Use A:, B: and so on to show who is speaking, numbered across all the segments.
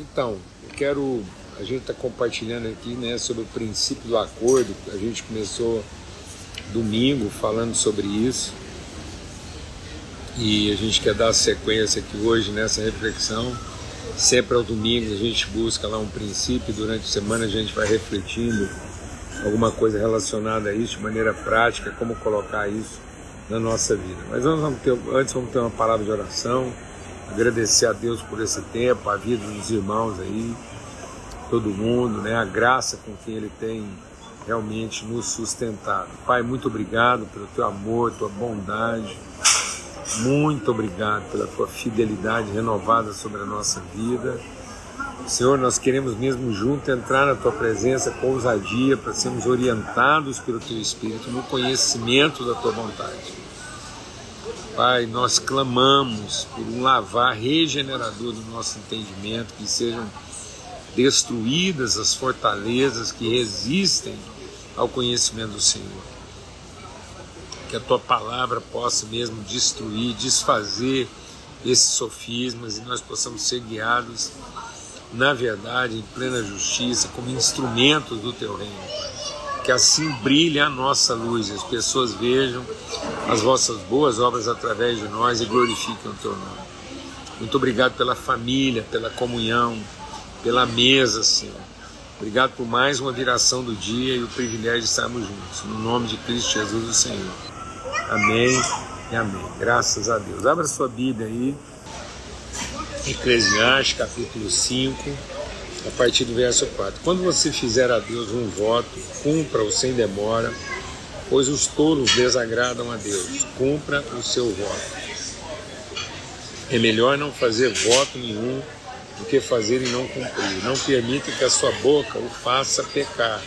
A: Então, eu quero. A gente está compartilhando aqui né, sobre o princípio do acordo. A gente começou domingo falando sobre isso. E a gente quer dar sequência aqui hoje nessa reflexão. Sempre ao domingo a gente busca lá um princípio, durante a semana a gente vai refletindo alguma coisa relacionada a isso de maneira prática, como colocar isso na nossa vida. Mas vamos ter, antes vamos ter uma palavra de oração, agradecer a Deus por esse tempo, a vida dos irmãos aí, todo mundo, né? a graça com que Ele tem realmente nos sustentado. Pai, muito obrigado pelo teu amor, tua bondade, muito obrigado pela tua fidelidade renovada sobre a nossa vida. Senhor, nós queremos mesmo junto entrar na tua presença com ousadia para sermos orientados pelo teu Espírito no conhecimento da tua vontade. Pai, nós clamamos por um lavar regenerador do nosso entendimento, que sejam destruídas as fortalezas que resistem ao conhecimento do Senhor. Que a tua palavra possa mesmo destruir, desfazer esses sofismas e nós possamos ser guiados na verdade, em plena justiça, como instrumentos do teu reino. Que assim brilhe a nossa luz as pessoas vejam as vossas boas obras através de nós e glorifiquem o teu nome. Muito obrigado pela família, pela comunhão, pela mesa, Senhor. Obrigado por mais uma viração do dia e o privilégio de estarmos juntos. No nome de Cristo Jesus, o Senhor. Amém e amém. Graças a Deus. Abra sua Bíblia aí. Eclesiastes capítulo 5, a partir do verso 4. Quando você fizer a Deus um voto, cumpra-o sem demora, pois os tolos desagradam a Deus. Cumpra o seu voto. É melhor não fazer voto nenhum do que fazer e não cumprir. Não permita que a sua boca o faça pecar.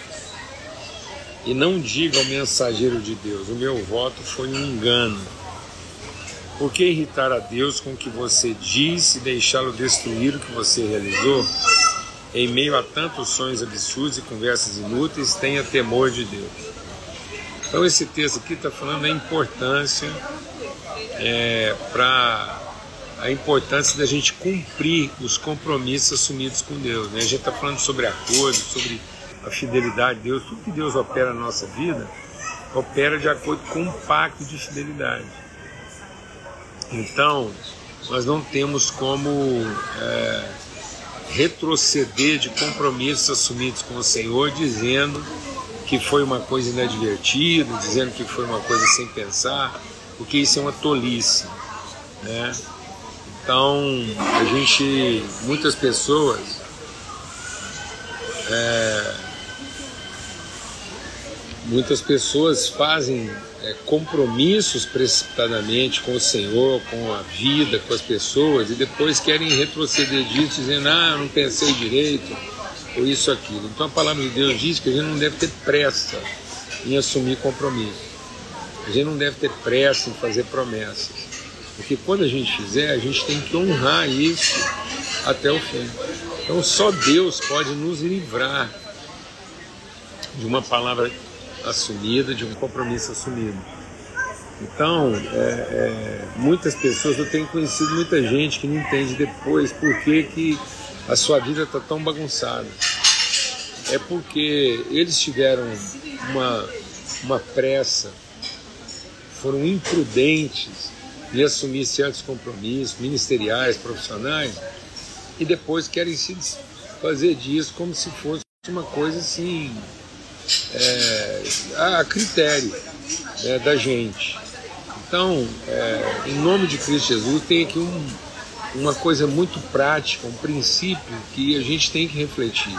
A: E não diga ao mensageiro de Deus: o meu voto foi um engano por que irritar a Deus com o que você diz e deixá-lo destruir o que você realizou? Em meio a tantos sonhos absurdos e conversas inúteis, tenha temor de Deus. Então, esse texto aqui está falando da importância é, para a importância da gente cumprir os compromissos assumidos com Deus. Né? A gente está falando sobre acordo, sobre a fidelidade de Deus. Tudo que Deus opera na nossa vida opera de acordo com um pacto de fidelidade. Então, nós não temos como é, retroceder de compromissos assumidos com o Senhor, dizendo que foi uma coisa inadvertida, dizendo que foi uma coisa sem pensar, porque isso é uma tolice. Né? Então, a gente, muitas pessoas, é, muitas pessoas fazem é, compromissos precipitadamente com o Senhor, com a vida, com as pessoas, e depois querem retroceder disso, dizendo, ah, eu não pensei direito, ou isso, aquilo. Então a palavra de Deus diz que a gente não deve ter pressa em assumir compromissos. A gente não deve ter pressa em fazer promessas. Porque quando a gente fizer, a gente tem que honrar isso até o fim. Então só Deus pode nos livrar de uma palavra assumida, de um compromisso assumido. Então, é, é, muitas pessoas, eu tenho conhecido muita gente que não entende depois por que, que a sua vida está tão bagunçada. É porque eles tiveram uma, uma pressa, foram imprudentes em assumir certos compromissos ministeriais, profissionais, e depois querem se fazer disso como se fosse uma coisa assim é, a critério né, da gente. Então, é, em nome de Cristo Jesus, tem aqui um, uma coisa muito prática, um princípio que a gente tem que refletir.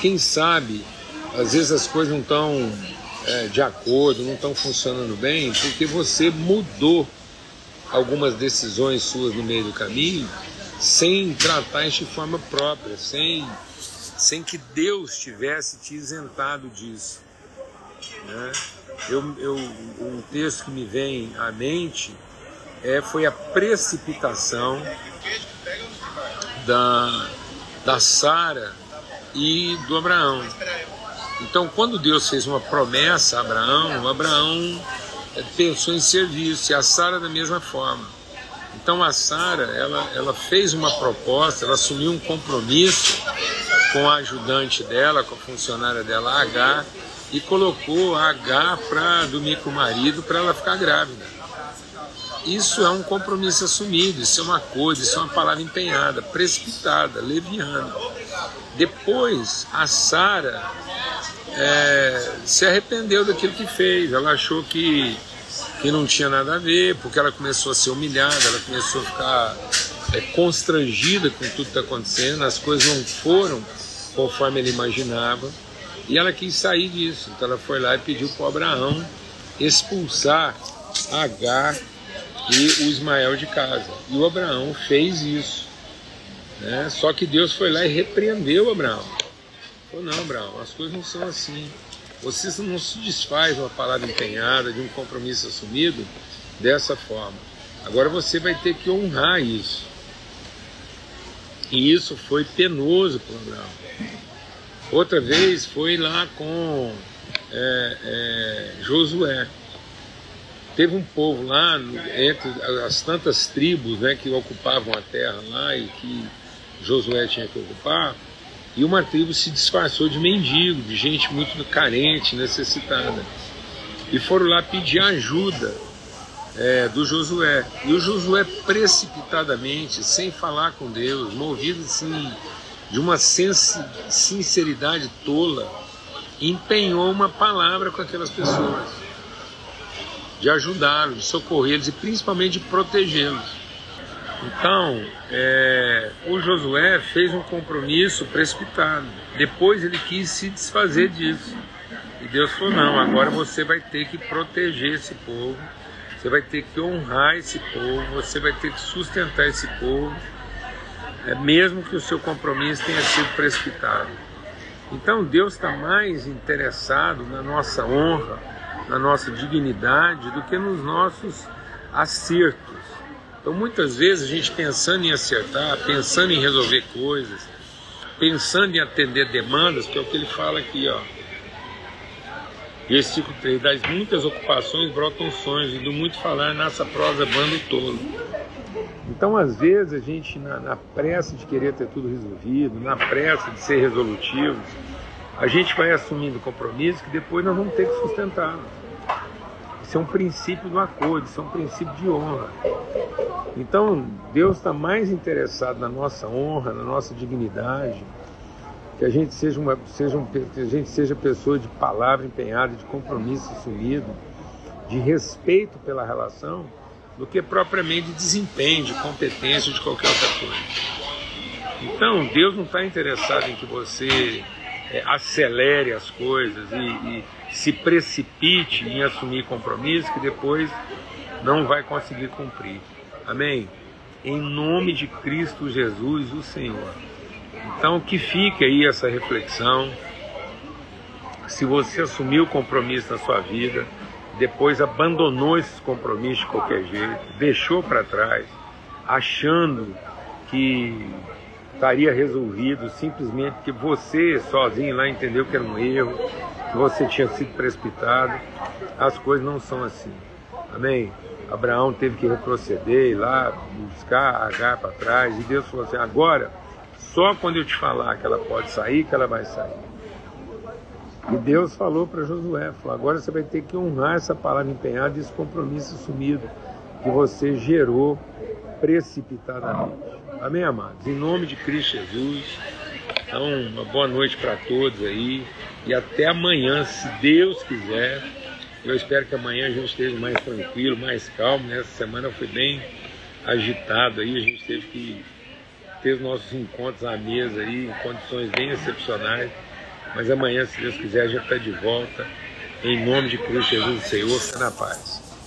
A: Quem sabe, às vezes as coisas não estão é, de acordo, não estão funcionando bem, porque você mudou algumas decisões suas no meio do caminho sem tratar isso de forma própria, sem sem que Deus tivesse te isentado disso. Né? Eu, eu, um texto que me vem à mente é, foi a precipitação da, da Sara e do Abraão. Então, quando Deus fez uma promessa a Abraão, Abraão é, pensou em serviço, e a Sara da mesma forma. Então a Sara, ela, ela fez uma proposta, ela assumiu um compromisso com a ajudante dela, com a funcionária dela, a H, e colocou a H para dormir com o marido para ela ficar grávida. Isso é um compromisso assumido, isso é uma coisa, isso é uma palavra empenhada, precipitada, leviana. Depois, a Sara é, se arrependeu daquilo que fez. Ela achou que, que não tinha nada a ver, porque ela começou a ser humilhada, ela começou a ficar é, constrangida com tudo que está acontecendo, as coisas não foram conforme ele imaginava, e ela quis sair disso. Então ela foi lá e pediu para Abraão expulsar Agar e o Ismael de casa. E o Abraão fez isso. Né? Só que Deus foi lá e repreendeu Abraão. Falou, não, Abraão, as coisas não são assim. Você não se desfaz de uma palavra empenhada, de um compromisso assumido dessa forma. Agora você vai ter que honrar isso. E isso foi penoso para Abraão. Outra vez foi lá com é, é, Josué teve um povo lá, entre as tantas tribos né, que ocupavam a terra lá e que Josué tinha que ocupar, e uma tribo se disfarçou de mendigo, de gente muito carente, necessitada. E foram lá pedir ajuda é, do Josué. E o Josué, precipitadamente, sem falar com Deus, movido assim, de uma sinceridade tola, empenhou uma palavra com aquelas pessoas de ajudá-los, de socorrê-los e principalmente de protegê-los. Então, é, o Josué fez um compromisso precipitado. Depois ele quis se desfazer disso. E Deus falou: não, agora você vai ter que proteger esse povo, você vai ter que honrar esse povo, você vai ter que sustentar esse povo, é, mesmo que o seu compromisso tenha sido precipitado. Então Deus está mais interessado na nossa honra na nossa dignidade do que nos nossos acertos. Então, muitas vezes, a gente pensando em acertar, pensando em resolver coisas, pensando em atender demandas, que é o que ele fala aqui, ó. Versículo 3: Das muitas ocupações brotam sonhos, e do muito falar nasce a prosa bando tolo. Então, às vezes, a gente, na, na pressa de querer ter tudo resolvido, na pressa de ser resolutivo, a gente vai assumindo compromissos que depois nós vamos ter que sustentar. Isso é um princípio do acordo, isso é um princípio de honra. Então, Deus está mais interessado na nossa honra, na nossa dignidade, que a gente seja, uma, seja um, que a gente seja pessoa de palavra empenhada, de compromisso assumido, de respeito pela relação, do que propriamente de desempenho, de competência, de qualquer outra coisa. Então, Deus não está interessado em que você é, acelere as coisas e, e se precipite em assumir compromissos que depois não vai conseguir cumprir. Amém? Em nome de Cristo Jesus, o Senhor. Então, que fique aí essa reflexão. Se você assumiu compromisso na sua vida, depois abandonou esses compromissos de qualquer jeito, deixou para trás, achando que estaria resolvido simplesmente porque você sozinho lá entendeu que era um erro, que você tinha sido precipitado. As coisas não são assim. Amém? Abraão teve que retroceder, ir lá, buscar Agar para trás, e Deus falou assim: agora, só quando eu te falar que ela pode sair, que ela vai sair. E Deus falou para Josué: falou, agora você vai ter que honrar essa palavra empenhada e esse compromisso assumido que você gerou precipitadamente. Amém, amados? Em nome de Cristo Jesus. Então, uma boa noite para todos aí. E até amanhã, se Deus quiser. Eu espero que amanhã a gente esteja mais tranquilo, mais calmo. Né? Essa semana foi bem agitado aí. A gente teve que ter os nossos encontros à mesa aí, em condições bem excepcionais. Mas amanhã, se Deus quiser, a gente está de volta. Em nome de Cristo Jesus, Senhor, fica na paz.